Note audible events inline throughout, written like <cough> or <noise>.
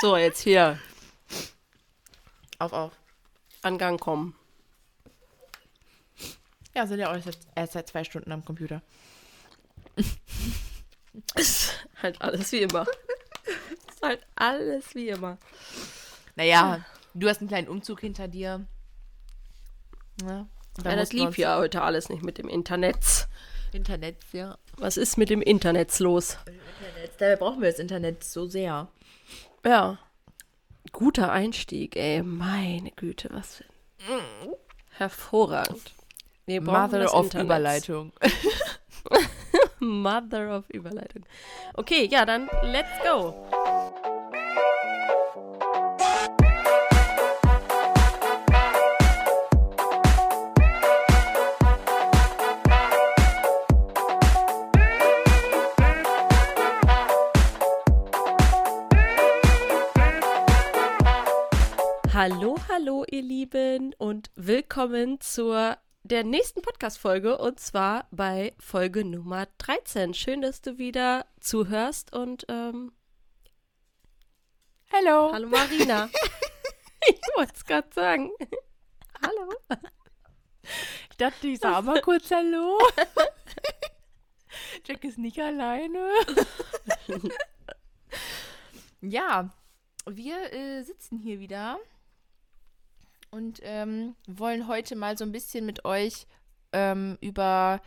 So, jetzt hier. Auf, auf. An Gang kommen. Ja, sind ja auch erst, erst seit zwei Stunden am Computer. <laughs> Ist halt alles wie immer. Ist halt alles wie immer. Naja, du hast einen kleinen Umzug hinter dir. Ja, dann Ja, das lief ja heute alles nicht mit dem Internet. Internet, ja. Was ist mit dem Internet los? Internet. Dabei brauchen wir das Internet so sehr. Ja. Guter Einstieg, ey. Meine Güte, was für ein... Hervorragend. Wir Mother of Internet. Überleitung. <laughs> Mother of Überleitung. Okay, ja, dann let's go. Hallo, hallo, ihr Lieben und willkommen zur der nächsten Podcast-Folge und zwar bei Folge Nummer 13. Schön, dass du wieder zuhörst und ähm, Hallo. hallo Marina. <laughs> ich wollte es gerade sagen. hallo. Ich dachte, ich sag mal kurz Hallo. Jack ist nicht alleine. <laughs> ja, wir äh, sitzen hier wieder und ähm, wollen heute mal so ein bisschen mit euch ähm, über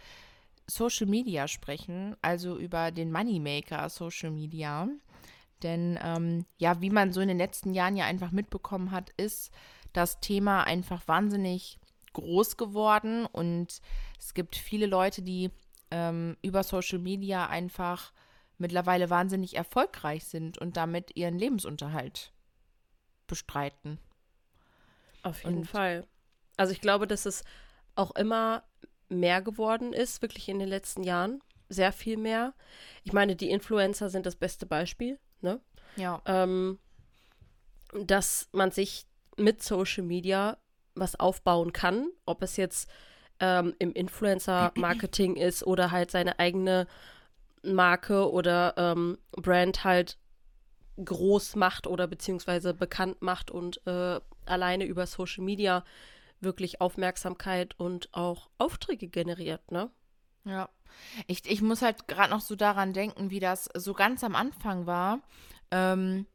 Social Media sprechen, also über den Moneymaker Social Media. Denn ähm, ja, wie man so in den letzten Jahren ja einfach mitbekommen hat, ist das Thema einfach wahnsinnig groß geworden und es gibt viele Leute, die ähm, über Social Media einfach mittlerweile wahnsinnig erfolgreich sind und damit ihren Lebensunterhalt bestreiten. Auf jeden Und- Fall. Also ich glaube, dass es auch immer mehr geworden ist, wirklich in den letzten Jahren. Sehr viel mehr. Ich meine, die Influencer sind das beste Beispiel, ne? Ja. ähm, dass man sich mit Social Media was aufbauen kann, ob es jetzt ähm, im Influencer-Marketing ist oder halt seine eigene Marke oder ähm, Brand halt groß macht oder beziehungsweise bekannt macht und äh, alleine über Social Media wirklich Aufmerksamkeit und auch Aufträge generiert, ne? Ja. Ich, ich muss halt gerade noch so daran denken, wie das so ganz am Anfang war, ähm,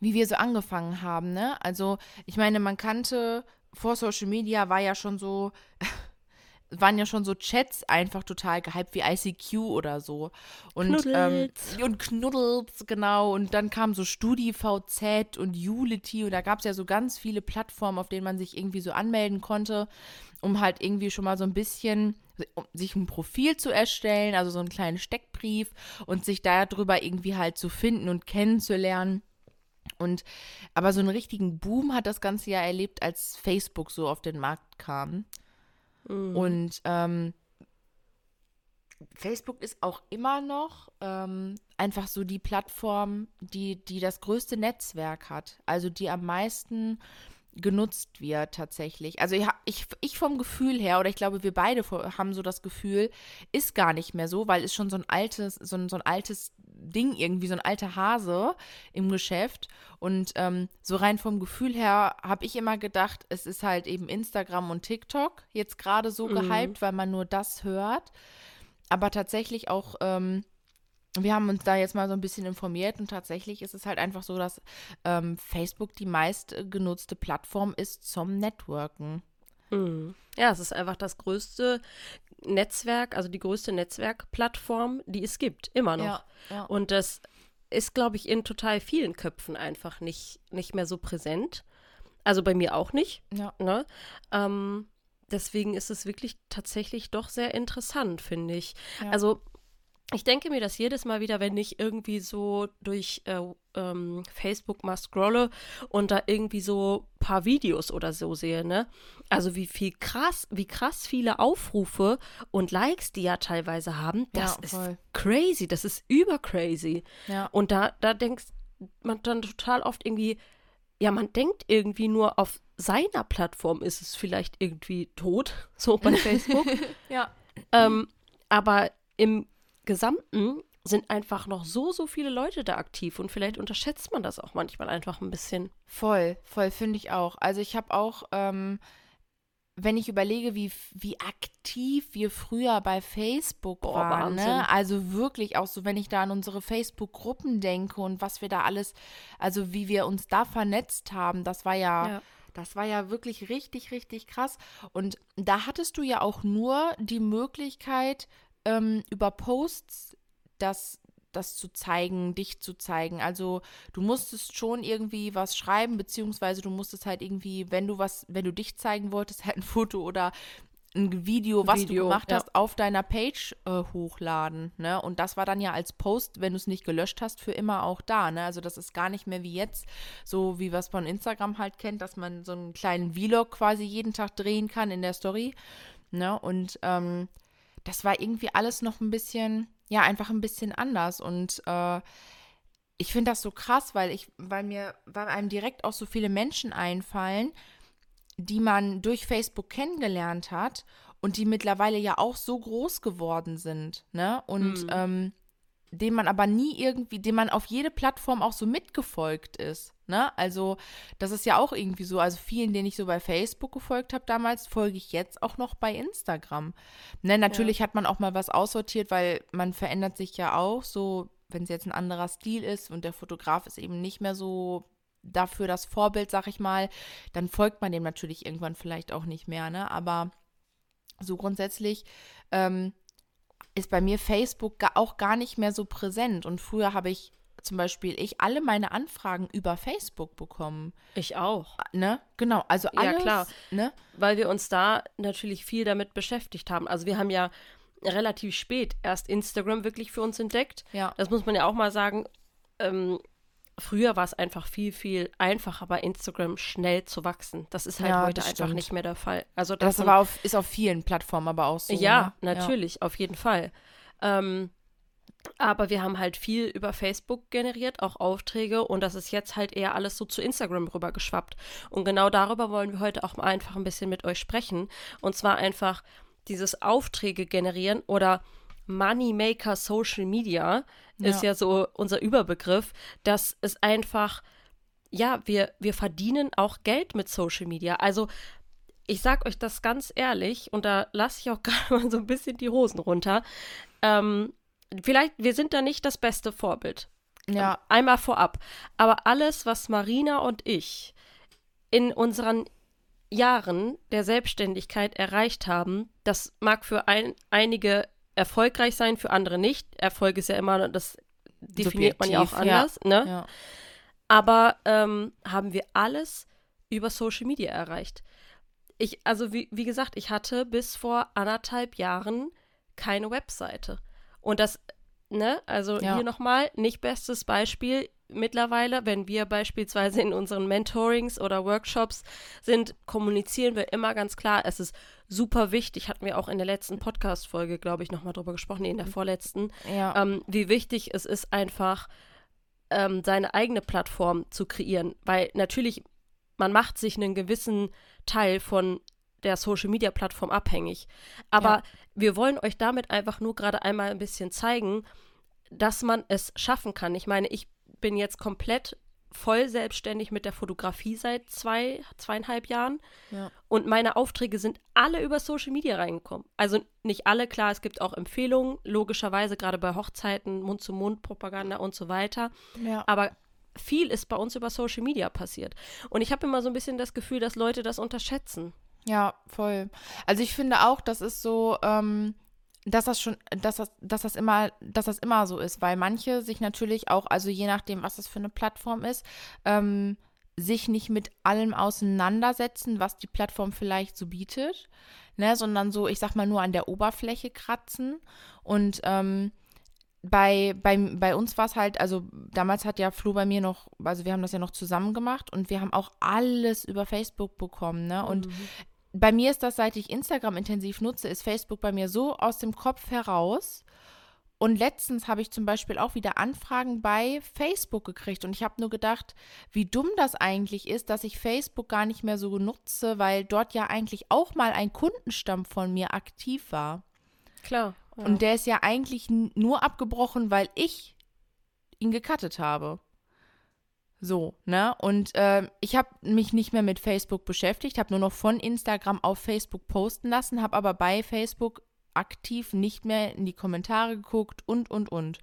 wie wir so angefangen haben, ne? Also, ich meine, man kannte, vor Social Media war ja schon so, <laughs> waren ja schon so Chats einfach total gehypt, wie ICQ oder so. Und, ähm, Knuddels. und Knuddels, genau. Und dann kam so StudiVZ und Unity und da gab es ja so ganz viele Plattformen, auf denen man sich irgendwie so anmelden konnte, um halt irgendwie schon mal so ein bisschen um sich ein Profil zu erstellen, also so einen kleinen Steckbrief und sich darüber irgendwie halt zu finden und kennenzulernen. Und aber so einen richtigen Boom hat das Ganze ja erlebt, als Facebook so auf den Markt kam. Mhm. Und ähm, Facebook ist auch immer noch ähm, einfach so die Plattform, die, die das größte Netzwerk hat. Also die am meisten genutzt wird tatsächlich. Also ich, ich, ich vom Gefühl her, oder ich glaube, wir beide haben so das Gefühl, ist gar nicht mehr so, weil es schon so ein altes, so ein, so ein altes Ding irgendwie, so ein alter Hase im Geschäft. Und ähm, so rein vom Gefühl her habe ich immer gedacht, es ist halt eben Instagram und TikTok jetzt gerade so Mhm. gehypt, weil man nur das hört. Aber tatsächlich auch, ähm, wir haben uns da jetzt mal so ein bisschen informiert und tatsächlich ist es halt einfach so, dass ähm, Facebook die meist äh, Plattform ist zum Networken. Mhm. Ja, es ist einfach das größte Netzwerk, also die größte Netzwerkplattform, die es gibt, immer noch. ja. Und das ist, glaube ich, in total vielen Köpfen einfach nicht, nicht mehr so präsent. Also bei mir auch nicht. ja. Ne? Ähm, deswegen ist es wirklich tatsächlich doch sehr interessant, finde ich. Ja. Also ich denke mir das jedes Mal wieder, wenn ich irgendwie so durch äh, ähm, Facebook mal scrolle und da irgendwie so ein paar Videos oder so sehe, ne? Also wie viel krass, wie krass viele Aufrufe und Likes die ja teilweise haben, das Ja, ist crazy, das ist übercrazy. Ja. Und da, da denkt man dann total oft irgendwie, ja, man denkt irgendwie nur auf seiner Plattform ist es vielleicht irgendwie tot, <laughs> so bei Facebook. <laughs> Ja. ähm, aber im Gesamten sind einfach noch so, so viele Leute da aktiv und vielleicht unterschätzt man das auch manchmal einfach ein bisschen. Voll, voll, finde ich auch. Also ich habe auch, ähm, wenn ich überlege, wie, wie aktiv wir früher bei Facebook Boah, waren, ne? Also wirklich auch so, wenn ich da an unsere Facebook-Gruppen denke und was wir da alles, also wie wir uns da vernetzt haben, das war ja, Ja. das war ja wirklich richtig, richtig krass. Und da hattest du ja auch nur die Möglichkeit, ähm, über Posts das, das zu zeigen, dich zu zeigen. Also du musstest schon irgendwie was schreiben, beziehungsweise du musstest halt irgendwie, wenn du was, wenn du dich zeigen wolltest, <laughs> halt ein Foto oder ein Video, was Video, du gemacht ja. hast, auf deiner Page äh, hochladen. Ne? Und das war dann ja als Post, wenn du es nicht gelöscht hast, für immer auch da. Ne? Also das ist gar nicht mehr wie jetzt, so wie es von Instagram halt kennt, dass man so einen kleinen Vlog quasi jeden Tag drehen kann in der Story. Ne? Und ähm, das war irgendwie alles noch ein bisschen, ja, einfach ein bisschen anders. Und äh, ich finde das so krass, weil ich, weil mir, weil einem direkt auch so viele Menschen einfallen, die man durch Facebook kennengelernt hat und die mittlerweile ja auch so groß geworden sind, ne? Und Mhm. ähm, dem man aber nie irgendwie, dem man auf jede Plattform auch so mitgefolgt ist, ne? Also das ist ja auch irgendwie so, also vielen, denen ich so bei Facebook gefolgt habe damals, folge ich jetzt auch noch bei Instagram. Ne, natürlich hat man auch mal was aussortiert, weil man verändert sich ja auch, so wenn es jetzt ein anderer Stil ist und der Fotograf ist eben nicht mehr so dafür das Vorbild, sag ich mal, dann folgt man dem natürlich irgendwann vielleicht auch nicht mehr, ne? Aber so grundsätzlich ähm, ist bei mir Facebook auch gar nicht mehr so präsent. Und früher habe ich zum Beispiel ich alle meine Anfragen über Facebook bekommen. Ich auch. Ne? Genau, also Ja, alles, klar. Ne? weil wir uns da natürlich viel damit beschäftigt haben. Also wir haben ja relativ spät erst Instagram wirklich für uns entdeckt. Ja. Das muss man ja auch mal sagen. Ähm, früher war es einfach viel, viel einfacher bei Instagram schnell zu wachsen. Das ist halt Ja, heute einfach nicht mehr der Fall. Also Das aber auf, ist auf vielen Plattformen aber auch so. ja, ne? natürlich, auf jeden Fall. Ähm, aber wir haben halt viel über Facebook generiert, auch Aufträge und das ist jetzt halt eher alles so zu Instagram rüber geschwappt. Und genau darüber wollen wir heute auch mal einfach ein bisschen mit euch sprechen. Und zwar einfach dieses Aufträge generieren oder Moneymaker Social Media ist Ja. ja so unser Überbegriff, dass es einfach, ja, wir, wir verdienen auch Geld mit Social Media. Also ich sag euch das ganz ehrlich, und da lasse ich auch <laughs> gerade mal so ein bisschen die Hosen runter. Ähm, vielleicht, wir sind da nicht das beste Vorbild. Ja, Einmal vorab. Aber alles, was Marina und ich in unseren Jahren der Selbstständigkeit erreicht haben, das mag für ein, einige erfolgreich sein, für andere nicht. Erfolg ist ja immer, das definiert man ja auch Subjektiv, ja. anders, ne? ja. Aber ähm, haben wir alles über Social Media erreicht. Ich, also wie, wie gesagt, ich hatte bis vor anderthalb Jahren keine Webseite. Und das, ne, also Ja. hier nochmal, nicht bestes Beispiel. Mittlerweile, wenn wir beispielsweise in unseren Mentorings oder Workshops sind, kommunizieren wir immer ganz klar, es ist super wichtig, hatten wir auch in der letzten Podcast-Folge, glaube ich, nochmal drüber gesprochen, nee, in der vorletzten, ja. ähm, wie wichtig es ist, einfach ähm, seine eigene Plattform zu kreieren. Weil natürlich, man macht sich einen gewissen Teil von der Social Media Plattform abhängig. Aber Ja. wir wollen euch damit einfach nur gerade einmal ein bisschen zeigen, dass man es schaffen kann. Ich meine, ich bin jetzt komplett voll selbstständig mit der Fotografie seit zwei, zweieinhalb Jahren. Ja. Und meine Aufträge sind alle über Social Media reingekommen. Also nicht alle, klar, es gibt auch Empfehlungen, logischerweise gerade bei Hochzeiten, Mund-zu-Mund-Propaganda und so weiter. ja. Aber viel ist bei uns über Social Media passiert. Und ich habe immer so ein bisschen das Gefühl, dass Leute das unterschätzen. Ja, voll. Also ich finde auch, das ist so, ähm, dass das schon, dass das, dass das immer, dass das immer so ist, weil manche sich natürlich auch, also je nachdem, was das für eine Plattform ist, ähm, sich nicht mit allem auseinandersetzen, was die Plattform vielleicht so bietet, ne, sondern so, ich sag mal, nur an der Oberfläche kratzen. Und ähm, bei, bei, bei uns war es halt, also damals hat ja Flo bei mir noch, also wir haben das ja noch zusammen gemacht und wir haben auch alles über Facebook bekommen, ne? Und bei mir ist das, seit ich Instagram intensiv nutze, ist Facebook bei mir so aus dem Kopf heraus. Und letztens habe ich zum Beispiel auch wieder Anfragen bei Facebook gekriegt. Und ich habe nur gedacht, wie dumm das eigentlich ist, dass ich Facebook gar nicht mehr so nutze, weil dort ja eigentlich auch mal ein Kundenstamm von mir aktiv war. Klar. Ja. Und der ist ja eigentlich nur abgebrochen, weil ich ihn gecuttet habe. So, ne? Und äh, ich habe mich nicht mehr mit Facebook beschäftigt, habe nur noch von Instagram auf Facebook posten lassen, habe aber bei Facebook aktiv nicht mehr in die Kommentare geguckt und, und, und.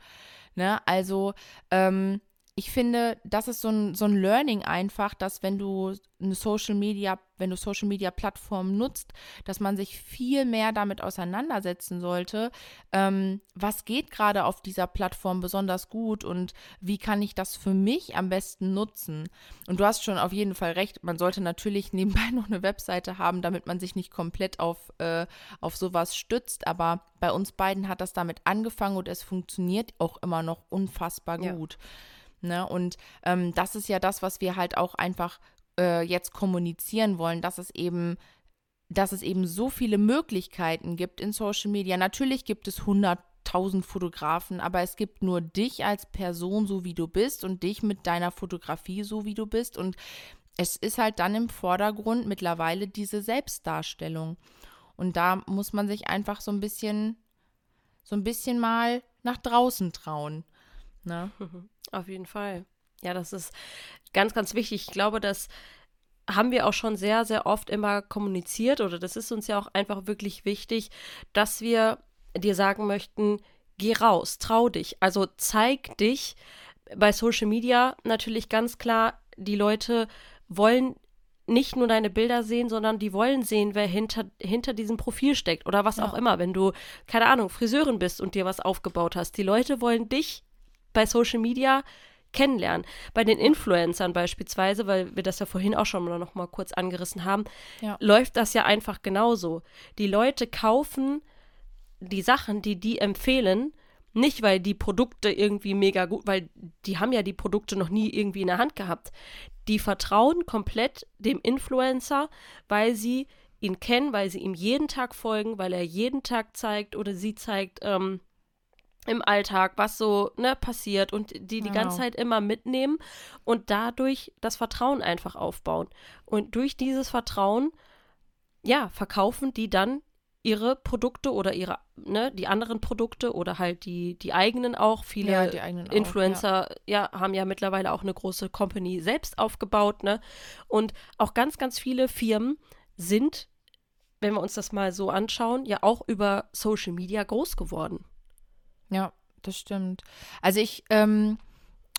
Ne? Also, ähm, ich finde, das ist so ein, so ein Learning einfach, dass wenn du eine Social Media, wenn du Social Media Plattformen nutzt, dass man sich viel mehr damit auseinandersetzen sollte, ähm, was geht gerade auf dieser Plattform besonders gut und wie kann ich das für mich am besten nutzen. Und du hast schon auf jeden Fall recht, man sollte natürlich <laughs> nebenbei noch eine Webseite haben, damit man sich nicht komplett auf, äh, auf sowas stützt, aber bei uns beiden hat das damit angefangen und es funktioniert auch immer noch unfassbar gut. Ja. Ne? Und ähm, das ist ja das, was wir halt auch einfach äh, jetzt kommunizieren wollen, dass es eben dass es eben so viele Möglichkeiten gibt in Social Media. Natürlich gibt es 100.000 Fotografen, aber es gibt nur dich als Person, so wie du bist und dich mit deiner Fotografie, so wie du bist. Und es ist halt dann im Vordergrund mittlerweile diese Selbstdarstellung. Und da muss man sich einfach so ein bisschen, so ein bisschen mal nach draußen trauen. Ne? <laughs> Auf jeden Fall. Ja, das ist ganz, ganz wichtig. Ich glaube, das haben wir auch schon sehr, sehr oft immer kommuniziert oder das ist uns ja auch einfach wirklich wichtig, dass wir dir sagen möchten, geh raus, trau dich, also zeig dich. Bei Social Media natürlich ganz klar, die Leute wollen nicht nur deine Bilder sehen, sondern die wollen sehen, wer hinter, hinter diesem Profil steckt oder was ja. auch immer. Wenn du, keine Ahnung, Friseurin bist und dir was aufgebaut hast. Die Leute wollen dich bei Social Media kennenlernen. Bei den Influencern beispielsweise, weil wir das ja vorhin auch schon noch mal kurz angerissen haben, ja. läuft das ja einfach genauso. Die Leute kaufen die Sachen, die die empfehlen, nicht weil die Produkte irgendwie mega gut, weil die haben ja die Produkte noch nie irgendwie in der Hand gehabt. Die vertrauen komplett dem Influencer, weil sie ihn kennen, weil sie ihm jeden Tag folgen, weil er jeden Tag zeigt oder sie zeigt, ähm, im Alltag, was so ne, passiert und die die ganze Zeit immer mitnehmen und dadurch das Vertrauen einfach aufbauen. Und durch dieses Vertrauen, ja, verkaufen die dann ihre Produkte oder ihre, ne, die anderen Produkte oder halt die, die eigenen auch. Viele ja, eigenen Influencer, auch, ja. ja. haben ja mittlerweile auch eine große Company selbst aufgebaut, ne? Und auch ganz, ganz viele Firmen sind, wenn wir uns das mal so anschauen, ja auch über Social Media groß geworden. Ja, das stimmt. Also ich, ähm,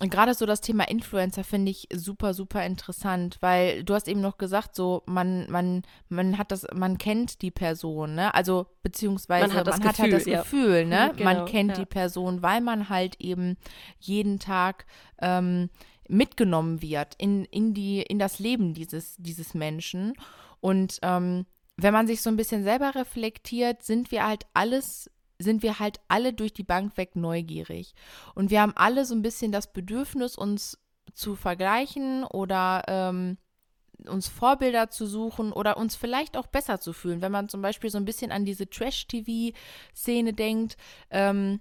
gerade so das Thema Influencer finde ich super, super interessant, weil du hast eben noch gesagt, so man, man, man hat das, man kennt die Person, ne? Also beziehungsweise man hat, man Gefühl, hat halt das ja. Gefühl, ne? Genau, man kennt ja. die Person, weil man halt eben jeden Tag ähm, mitgenommen wird in, in die, in das Leben dieses, dieses Menschen. Und ähm, wenn man sich so ein bisschen selber reflektiert, sind wir halt alles sind wir halt alle durch die Bank weg neugierig. Und wir haben alle so ein bisschen das Bedürfnis, uns zu vergleichen oder ähm, uns Vorbilder zu suchen oder uns vielleicht auch besser zu fühlen. Wenn man zum Beispiel so ein bisschen an diese Trash-TV-Szene denkt, ähm,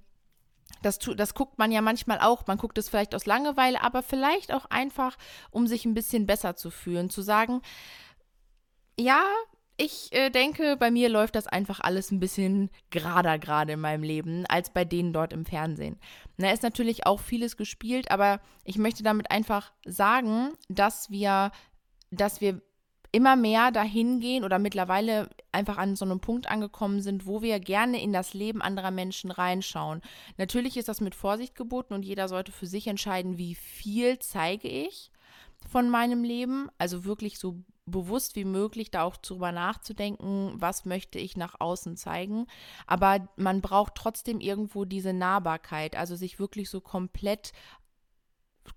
das, das guckt man ja manchmal auch. Man guckt es vielleicht aus Langeweile, aber vielleicht auch einfach, um sich ein bisschen besser zu fühlen. Zu sagen, ja, ich äh, denke, bei mir läuft das einfach alles ein bisschen gerader gerade in meinem Leben als bei denen dort im Fernsehen. Da ist natürlich auch vieles gespielt, aber ich möchte damit einfach sagen, dass wir, dass wir immer mehr dahin gehen oder mittlerweile einfach an so einem Punkt angekommen sind, wo wir gerne in das Leben anderer Menschen reinschauen. Natürlich ist das mit Vorsicht geboten und jeder sollte für sich entscheiden, wie viel zeige ich von meinem Leben, also wirklich so bewusst wie möglich da auch drüber nachzudenken, was möchte ich nach außen zeigen. Aber man braucht trotzdem irgendwo diese Nahbarkeit, also sich wirklich so komplett,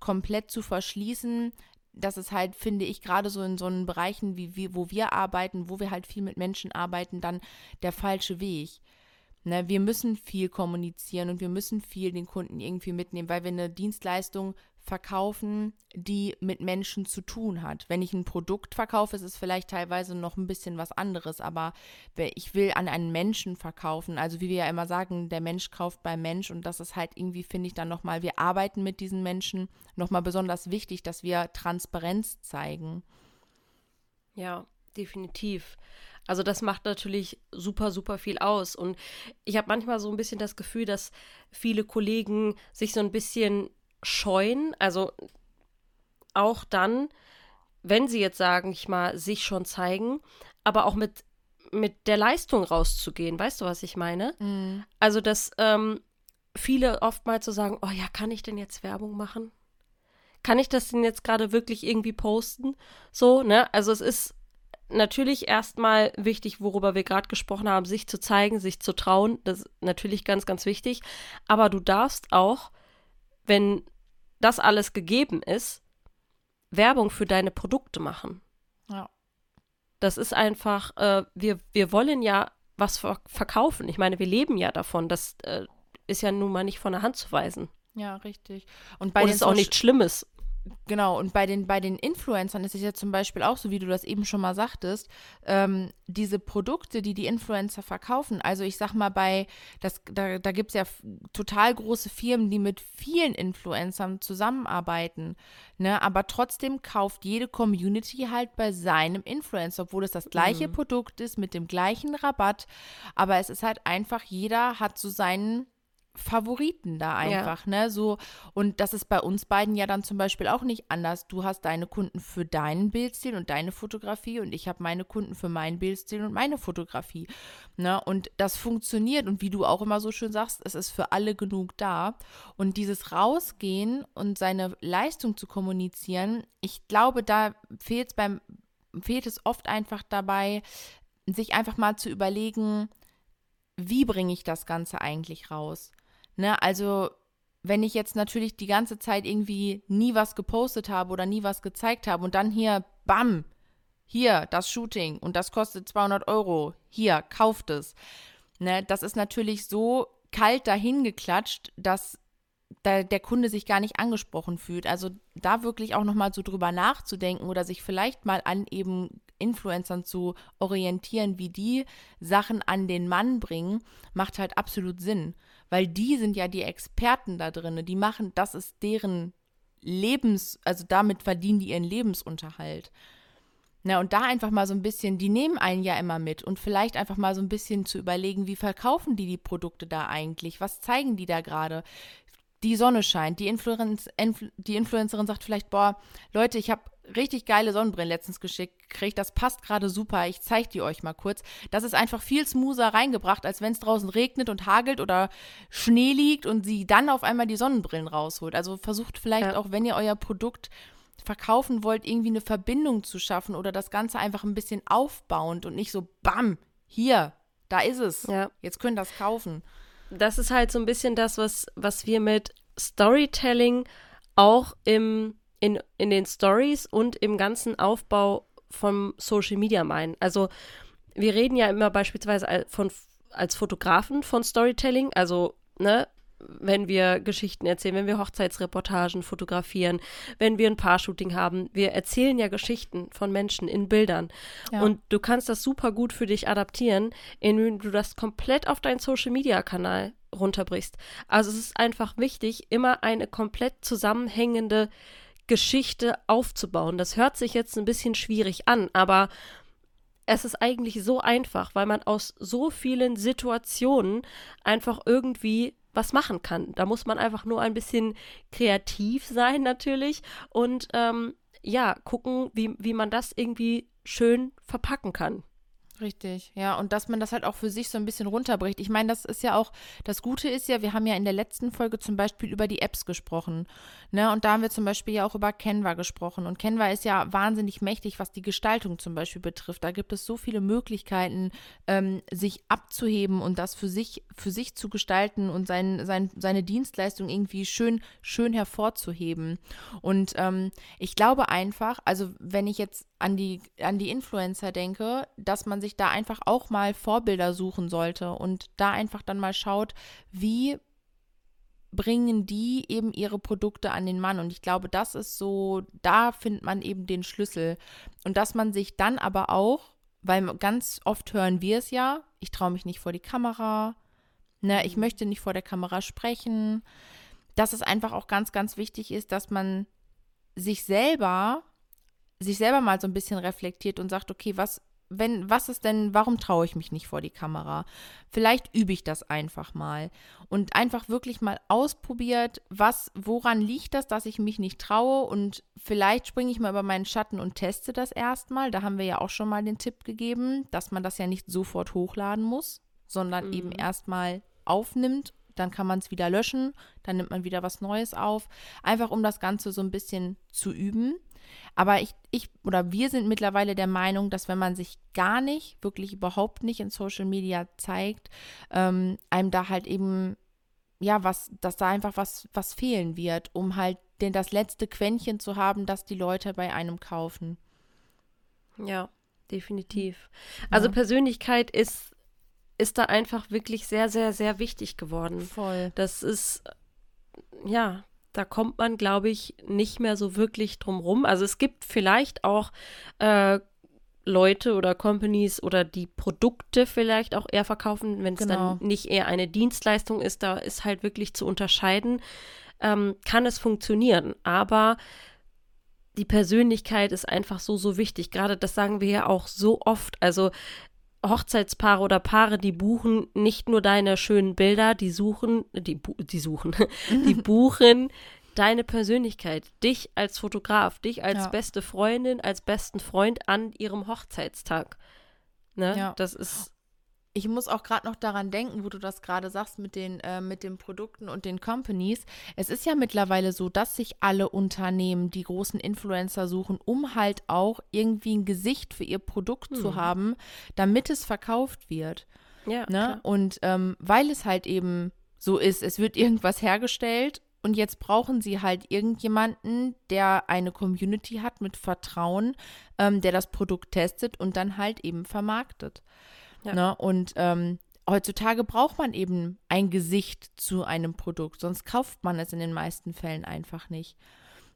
komplett zu verschließen. Das ist halt, finde ich, gerade so in so einen Bereichen, wie, wie, wo wir arbeiten, wo wir halt viel mit Menschen arbeiten, dann der falsche Weg. Ne, wir müssen viel kommunizieren und wir müssen viel den Kunden irgendwie mitnehmen, weil wir eine Dienstleistung verkaufen, die mit Menschen zu tun hat. Wenn ich ein Produkt verkaufe, ist es vielleicht teilweise noch ein bisschen was anderes, aber ich will an einen Menschen verkaufen. Also wie wir ja immer sagen, der Mensch kauft beim Mensch und das ist halt irgendwie, finde ich dann nochmal, wir arbeiten mit diesen Menschen, nochmal besonders wichtig, dass wir Transparenz zeigen. Ja, definitiv. Also das macht natürlich super, super viel aus. Und ich habe manchmal so ein bisschen das Gefühl, dass viele Kollegen sich so ein bisschen scheuen. Also auch dann, wenn sie jetzt sagen, ich mal, sich schon zeigen, aber auch mit, mit der Leistung rauszugehen. Weißt du, was ich meine? Mhm. Also, dass ähm, viele oftmals so sagen, oh ja, kann ich denn jetzt Werbung machen? Kann ich das denn jetzt gerade wirklich irgendwie posten? So, ne? Also es ist natürlich erstmal wichtig, worüber wir gerade gesprochen haben, sich zu zeigen, sich zu trauen. Das ist natürlich ganz, ganz wichtig. Aber du darfst auch, wenn das alles gegeben ist, Werbung für deine Produkte machen. Ja. Das ist einfach, äh, wir, wir wollen ja was ver verkaufen. Ich meine, wir leben ja davon. Das äh, ist ja nun mal nicht von der Hand zu weisen. Ja, richtig. Und bei Und es ist auch nichts Schlimmes. Genau, und bei den, bei den Influencern ist es ja zum Beispiel auch so, wie du das eben schon mal sagtest, ähm, diese Produkte, die die Influencer verkaufen, also ich sag mal bei, das, da, da gibt es ja total große Firmen, die mit vielen Influencern zusammenarbeiten, ne, aber trotzdem kauft jede Community halt bei seinem Influencer, obwohl es das gleiche mhm. Produkt ist, mit dem gleichen Rabatt, aber es ist halt einfach, jeder hat so seinen Favoriten da einfach, ja. ne? So, und das ist bei uns beiden ja dann zum Beispiel auch nicht anders. Du hast deine Kunden für deinen Bildstil und deine Fotografie und ich habe meine Kunden für meinen Bildstil und meine Fotografie. Ne? Und das funktioniert und wie du auch immer so schön sagst, es ist für alle genug da. Und dieses Rausgehen und seine Leistung zu kommunizieren, ich glaube, da fehlt es beim, fehlt es oft einfach dabei, sich einfach mal zu überlegen, wie bringe ich das Ganze eigentlich raus? Ne, also wenn ich jetzt natürlich die ganze Zeit irgendwie nie was gepostet habe oder nie was gezeigt habe und dann hier, bam, hier das Shooting und das kostet 200 Euro, hier, kauft es. Ne, das ist natürlich so kalt dahingeklatscht, dass da der Kunde sich gar nicht angesprochen fühlt. Also da wirklich auch nochmal so drüber nachzudenken oder sich vielleicht mal an eben Influencern zu orientieren, wie die Sachen an den Mann bringen, macht halt absolut Sinn weil die sind ja die Experten da drin. Die machen, das ist deren Lebens, also damit verdienen die ihren Lebensunterhalt. Na, und da einfach mal so ein bisschen, die nehmen einen ja immer mit und vielleicht einfach mal so ein bisschen zu überlegen, wie verkaufen die die Produkte da eigentlich? Was zeigen die da gerade? Die Sonne scheint, die, Influenz, die Influencerin sagt vielleicht, boah, Leute, ich habe richtig geile Sonnenbrillen letztens geschickt gekriegt. Das passt gerade super. Ich zeige die euch mal kurz. Das ist einfach viel smoother reingebracht, als wenn es draußen regnet und hagelt oder Schnee liegt und sie dann auf einmal die Sonnenbrillen rausholt. Also versucht vielleicht ja. auch, wenn ihr euer Produkt verkaufen wollt, irgendwie eine Verbindung zu schaffen oder das Ganze einfach ein bisschen aufbauend und nicht so bam, hier, da ist es. Ja. Jetzt könnt ihr das kaufen. Das ist halt so ein bisschen das, was, was wir mit Storytelling auch im in, in den Stories und im ganzen Aufbau vom Social Media meinen. Also wir reden ja immer beispielsweise von, als Fotografen von Storytelling, also ne, wenn wir Geschichten erzählen, wenn wir Hochzeitsreportagen fotografieren, wenn wir ein Paar-Shooting haben. Wir erzählen ja Geschichten von Menschen in Bildern. Ja. Und du kannst das super gut für dich adaptieren, indem du das komplett auf deinen Social-Media-Kanal runterbrichst. Also es ist einfach wichtig, immer eine komplett zusammenhängende Geschichte aufzubauen. Das hört sich jetzt ein bisschen schwierig an, aber es ist eigentlich so einfach, weil man aus so vielen Situationen einfach irgendwie was machen kann. Da muss man einfach nur ein bisschen kreativ sein natürlich und ähm, ja, gucken, wie, wie man das irgendwie schön verpacken kann. Richtig, ja, und dass man das halt auch für sich so ein bisschen runterbricht. Ich meine, das ist ja auch, das Gute ist ja, wir haben ja in der letzten Folge zum Beispiel über die Apps gesprochen, ne, und da haben wir zum Beispiel ja auch über Canva gesprochen. Und Canva ist ja wahnsinnig mächtig, was die Gestaltung zum Beispiel betrifft. Da gibt es so viele Möglichkeiten, ähm, sich abzuheben und das für sich, für sich zu gestalten und sein, sein, seine Dienstleistung irgendwie schön, schön hervorzuheben. Und ähm, ich glaube einfach, also wenn ich jetzt an die, an die Influencer denke, dass man sich da einfach auch mal Vorbilder suchen sollte und da einfach dann mal schaut, wie bringen die eben ihre Produkte an den Mann. Und ich glaube, das ist so, da findet man eben den Schlüssel. Und dass man sich dann aber auch, weil ganz oft hören wir es ja, ich traue mich nicht vor die Kamera, ne, ich mhm. möchte nicht vor der Kamera sprechen, dass es einfach auch ganz, ganz wichtig ist, dass man sich selber sich selber mal so ein bisschen reflektiert und sagt, okay, was, wenn, was ist denn, warum traue ich mich nicht vor die Kamera? Vielleicht übe ich das einfach mal und einfach wirklich mal ausprobiert, was, woran liegt das, dass ich mich nicht traue und vielleicht springe ich mal über meinen Schatten und teste das erstmal. Da haben wir ja auch schon mal den Tipp gegeben, dass man das ja nicht sofort hochladen muss, sondern mhm. eben erstmal aufnimmt dann kann man es wieder löschen, dann nimmt man wieder was Neues auf, einfach um das Ganze so ein bisschen zu üben. Aber ich, ich oder wir sind mittlerweile der Meinung, dass wenn man sich gar nicht, wirklich überhaupt nicht in Social Media zeigt, ähm, einem da halt eben, ja, was, dass da einfach was, was fehlen wird, um halt den, das letzte Quäntchen zu haben, das die Leute bei einem kaufen. Ja, definitiv. Also ja. Persönlichkeit ist, ist da einfach wirklich sehr, sehr, sehr wichtig geworden. Voll. Das ist, ja, da kommt man, glaube ich, nicht mehr so wirklich drum rum. Also es gibt vielleicht auch äh, Leute oder Companies oder die Produkte vielleicht auch eher verkaufen, wenn es genau. dann nicht eher eine Dienstleistung ist, da ist halt wirklich zu unterscheiden, ähm, kann es funktionieren. Aber die Persönlichkeit ist einfach so, so wichtig. Gerade das sagen wir ja auch so oft. Also Hochzeitspaare oder Paare, die buchen nicht nur deine schönen Bilder, die suchen, die, die suchen, <laughs> die <laughs> buchen deine Persönlichkeit, dich als Fotograf, dich als ja. beste Freundin, als besten Freund an ihrem Hochzeitstag. Ne? Ja. Das ist ich muss auch gerade noch daran denken, wo du das gerade sagst mit den, äh, mit den Produkten und den Companies. Es ist ja mittlerweile so, dass sich alle Unternehmen die großen Influencer suchen, um halt auch irgendwie ein Gesicht für ihr Produkt hm. zu haben, damit es verkauft wird. Ja. Ne? Und ähm, weil es halt eben so ist, es wird <laughs> irgendwas hergestellt und jetzt brauchen sie halt irgendjemanden, der eine Community hat mit Vertrauen, ähm, der das Produkt testet und dann halt eben vermarktet. Ja. Ne? Und ähm, heutzutage braucht man eben ein Gesicht zu einem Produkt, sonst kauft man es in den meisten Fällen einfach nicht.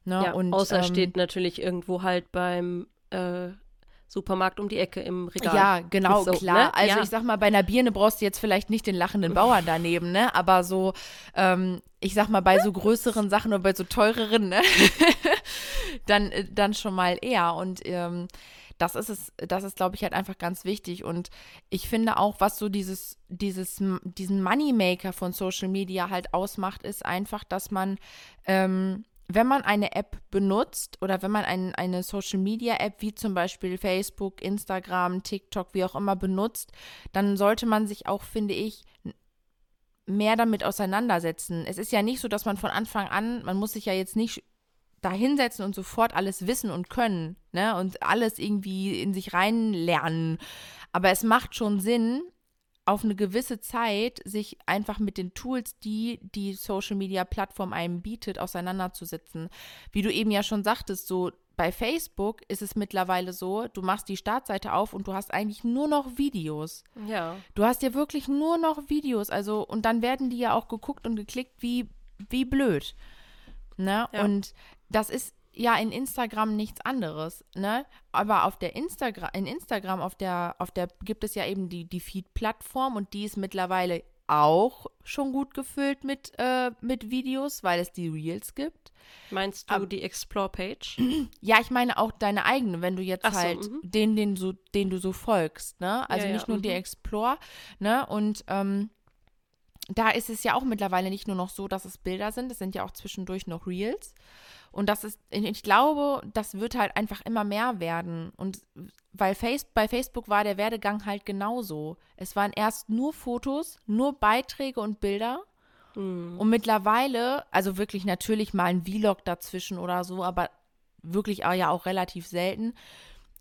Ne? Ja, und, außer ähm, steht natürlich irgendwo halt beim äh, Supermarkt um die Ecke im Regal. Ja, genau, so, klar. Ne? Also ja. ich sag mal, bei einer Birne brauchst du jetzt vielleicht nicht den lachenden Bauern daneben, ne? Aber so, ähm, ich sag mal, bei so größeren Sachen oder bei so teureren, ne? <laughs> dann, äh, dann schon mal eher. Und ähm, das ist es, das ist, glaube ich, halt einfach ganz wichtig. Und ich finde auch, was so dieses, dieses, diesen Moneymaker von Social Media halt ausmacht, ist einfach, dass man, ähm, wenn man eine App benutzt oder wenn man ein, eine Social Media App wie zum Beispiel Facebook, Instagram, TikTok, wie auch immer benutzt, dann sollte man sich auch, finde ich, mehr damit auseinandersetzen. Es ist ja nicht so, dass man von Anfang an, man muss sich ja jetzt nicht da hinsetzen und sofort alles wissen und können, ne? Und alles irgendwie in sich reinlernen. Aber es macht schon Sinn, auf eine gewisse Zeit sich einfach mit den Tools, die die Social Media Plattform einem bietet, auseinanderzusetzen. Wie du eben ja schon sagtest, so bei Facebook ist es mittlerweile so, du machst die Startseite auf und du hast eigentlich nur noch Videos. Ja. Du hast ja wirklich nur noch Videos, also und dann werden die ja auch geguckt und geklickt wie wie blöd. Ne? Ja. Und das ist ja in Instagram nichts anderes, ne? Aber auf der Instagram, in Instagram, auf der, auf der gibt es ja eben die, die Feed-Plattform und die ist mittlerweile auch schon gut gefüllt mit, äh, mit Videos, weil es die Reels gibt. Meinst du Aber, die Explore-Page? <clears throat> Ja, ich meine auch deine eigene, wenn du jetzt so, halt -hmm. den, den, so, den du so folgst, ne? Also ja, nicht ja, nur -hmm. die Explore, ne? Und ähm, da ist es ja auch mittlerweile nicht nur noch so, dass es Bilder sind, es sind ja auch zwischendurch noch Reels. Und das ist, ich glaube, das wird halt einfach immer mehr werden. Und weil Face, bei Facebook war der Werdegang halt genauso. Es waren erst nur Fotos, nur Beiträge und Bilder. Mhm. Und mittlerweile, also wirklich natürlich mal ein Vlog dazwischen oder so, aber wirklich ja auch relativ selten.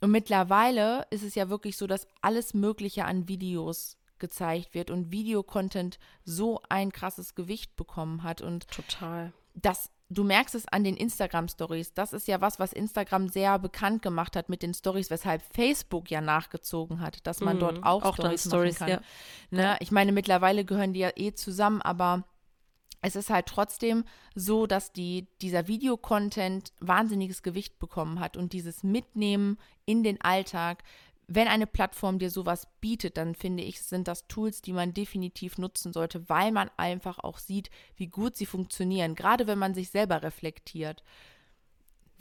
Und mittlerweile ist es ja wirklich so, dass alles Mögliche an Videos gezeigt wird und Videocontent so ein krasses Gewicht bekommen hat. Und total. Das du merkst es an den Instagram-Stories. Das ist ja was, was Instagram sehr bekannt gemacht hat mit den Stories, weshalb Facebook ja nachgezogen hat, dass man mhm, dort auch, auch Stories machen kann. Ja. Ne? Ich meine, mittlerweile gehören die ja eh zusammen, aber es ist halt trotzdem so, dass die, dieser Videocontent wahnsinniges Gewicht bekommen hat und dieses Mitnehmen in den Alltag wenn eine Plattform dir sowas bietet, dann finde ich, sind das Tools, die man definitiv nutzen sollte, weil man einfach auch sieht, wie gut sie funktionieren, gerade wenn man sich selber reflektiert.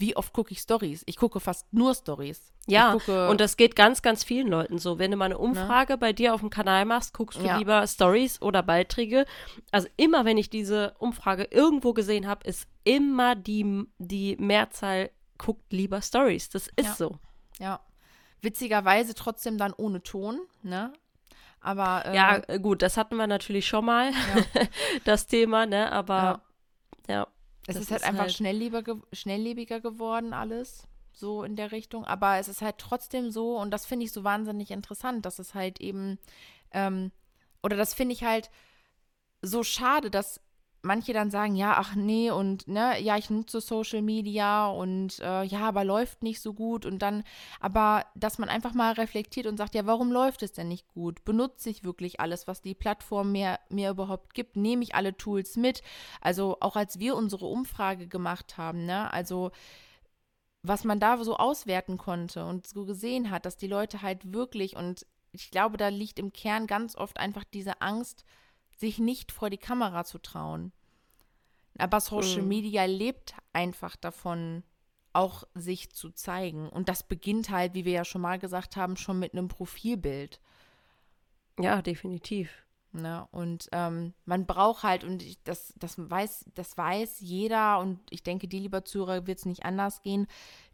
wie oft gucke ich Stories? Ich gucke fast nur Stories. Ja, gucke, und das geht ganz, ganz vielen Leuten so. Wenn du mal eine Umfrage ne? bei dir auf dem Kanal machst, guckst du ja. lieber Stories oder Beiträge. Also immer, wenn ich diese Umfrage irgendwo gesehen habe, ist immer die, die Mehrzahl guckt lieber Stories. Das ist ja. so. Ja. Witzigerweise trotzdem dann ohne Ton, ne? Aber äh, ja, gut, das hatten wir natürlich schon mal, ja. <laughs> das Thema, ne? Aber ja. ja es ist halt ist einfach halt schnelllebiger, schnelllebiger geworden, alles so in der Richtung. Aber es ist halt trotzdem so, und das finde ich so wahnsinnig interessant, dass es halt eben, ähm, oder das finde ich halt so schade, dass manche dann sagen, ja, ach nee, und ne, ja, ich nutze Social Media und äh, ja, aber läuft nicht so gut und dann, aber dass man einfach mal reflektiert und sagt, ja, warum läuft es denn nicht gut? Benutze ich wirklich alles, was die Plattform mir, mir überhaupt gibt? Nehme ich alle Tools mit? Also auch als wir unsere Umfrage gemacht haben, ne, also was man da so auswerten konnte und so gesehen hat, dass die Leute halt wirklich, und ich glaube, da liegt im Kern ganz oft einfach diese Angst, sich nicht vor die Kamera zu trauen. Aber Social mhm. Media lebt einfach davon, auch sich zu zeigen. Und das beginnt halt, wie wir ja schon mal gesagt haben, schon mit einem Profilbild. Ja, definitiv. Ne? Und ähm, man braucht halt, und ich, das, das, weiß, das weiß jeder, und ich denke, die lieber Zuhörer wird es nicht anders gehen.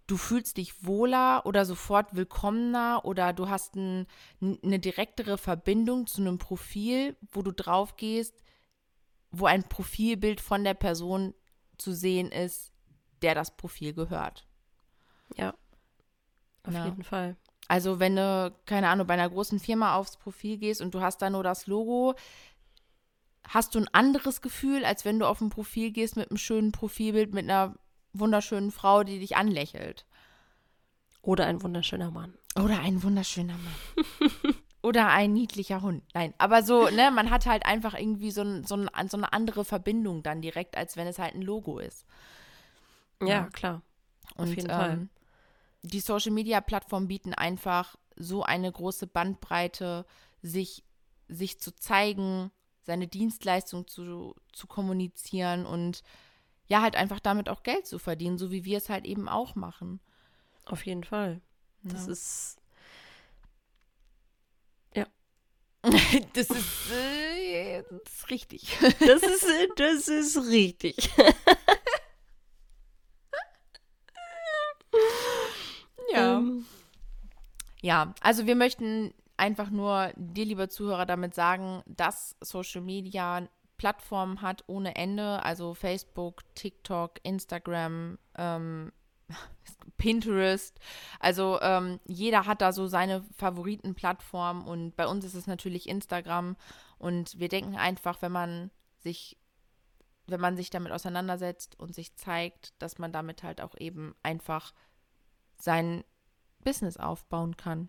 Du fühlst dich wohler oder sofort willkommener oder du hast ein, eine direktere Verbindung zu einem Profil, wo du drauf gehst, wo ein Profilbild von der Person zu sehen ist, der das Profil gehört. Ja, auf Na. jeden Fall. Also wenn du, keine Ahnung, bei einer großen Firma aufs Profil gehst und du hast da nur das Logo, hast du ein anderes Gefühl, als wenn du auf ein Profil gehst mit einem schönen Profilbild, mit einer wunderschönen Frau, die dich anlächelt. Oder ein wunderschöner Mann. Oder ein wunderschöner Mann. <laughs> Oder ein niedlicher Hund. Nein, aber so, ne, man hat halt einfach irgendwie so, ein, so, ein, so eine andere Verbindung dann direkt, als wenn es halt ein Logo ist. Ja, ja. klar. Und, Auf jeden ähm, Fall. Die Social Media Plattformen bieten einfach so eine große Bandbreite, sich, sich zu zeigen, seine Dienstleistung zu, zu kommunizieren und ja, halt einfach damit auch Geld zu verdienen, so wie wir es halt eben auch machen. Auf jeden Fall. Das ja. ist <laughs> das ist, äh, das ist richtig. Das ist, das ist richtig. ja. Ähm. Ja, also wir möchten einfach nur dir, lieber Zuhörer, damit sagen, dass Social Media Plattformen hat ohne Ende, also Facebook, TikTok, Instagram, ähm, <laughs> Pinterest. Also ähm, jeder hat da so seine Favoritenplattform und bei uns ist es natürlich Instagram. Und wir denken einfach, wenn man sich, wenn man sich damit auseinandersetzt und sich zeigt, dass man damit halt auch eben einfach sein Business aufbauen kann.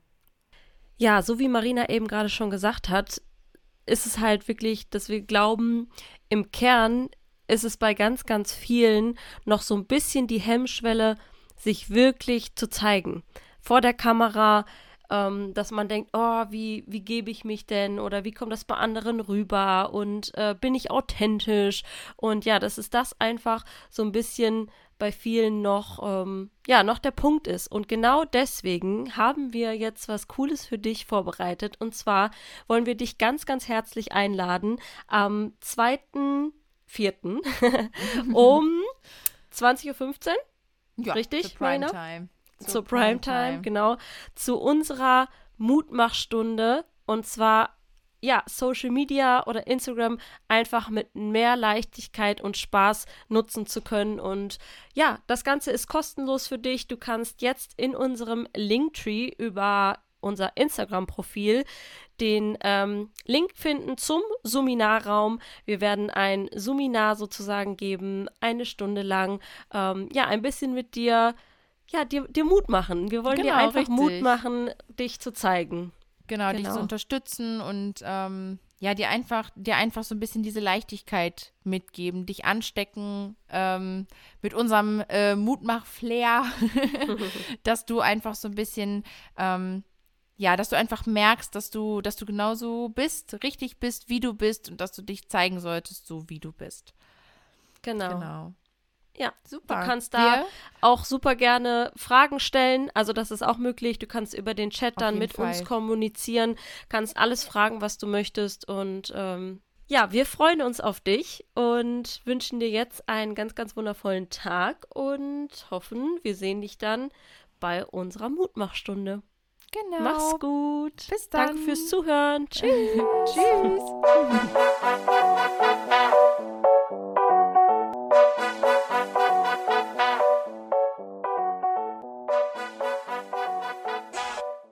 Ja, so wie Marina eben gerade schon gesagt hat, ist es halt wirklich, dass wir glauben, im Kern ist es bei ganz, ganz vielen noch so ein bisschen die Hemmschwelle, sich wirklich zu zeigen. Vor der Kamera, ähm, dass man denkt, oh, wie, wie gebe ich mich denn oder wie kommt das bei anderen rüber und äh, bin ich authentisch? Und ja, dass es das einfach so ein bisschen bei vielen noch, ähm, ja, noch der Punkt ist. Und genau deswegen haben wir jetzt was Cooles für dich vorbereitet. Und zwar wollen wir dich ganz, ganz herzlich einladen am 2.4. <laughs> um 20.15 Uhr ja, Richtig, zur Primetime. Zur, zur Primetime, Prime genau. Zu unserer Mutmachstunde. Und zwar, ja, Social Media oder Instagram einfach mit mehr Leichtigkeit und Spaß nutzen zu können. Und ja, das Ganze ist kostenlos für dich. Du kannst jetzt in unserem Linktree über unser Instagram-Profil den ähm, Link finden zum Suminarraum. Wir werden ein Suminar sozusagen geben, eine Stunde lang. Ähm, ja, ein bisschen mit dir, ja, dir, dir Mut machen. Wir wollen genau, dir einfach richtig. Mut machen, dich zu zeigen. Genau, genau. dich zu unterstützen und ähm, ja, dir einfach, dir einfach so ein bisschen diese Leichtigkeit mitgeben, dich anstecken ähm, mit unserem äh, Mutmach-Flair, <laughs> <laughs> dass du einfach so ein bisschen ähm, ja, dass du einfach merkst, dass du, dass du genauso bist, richtig bist, wie du bist und dass du dich zeigen solltest, so wie du bist. Genau. Genau. Ja, Super. Du kannst da Wir- auch super gerne Fragen stellen. Also das ist auch möglich. Du kannst über den Chat dann mit uns Fall. kommunizieren, kannst alles fragen, was du möchtest. Und ähm, ja, wir freuen uns auf dich und wünschen dir jetzt einen ganz, ganz wundervollen Tag und hoffen, wir sehen dich dann bei unserer Mutmachstunde. Genau. Mach's gut. Bis dann. Danke fürs Zuhören. <laughs> Tschüss. Tschüss.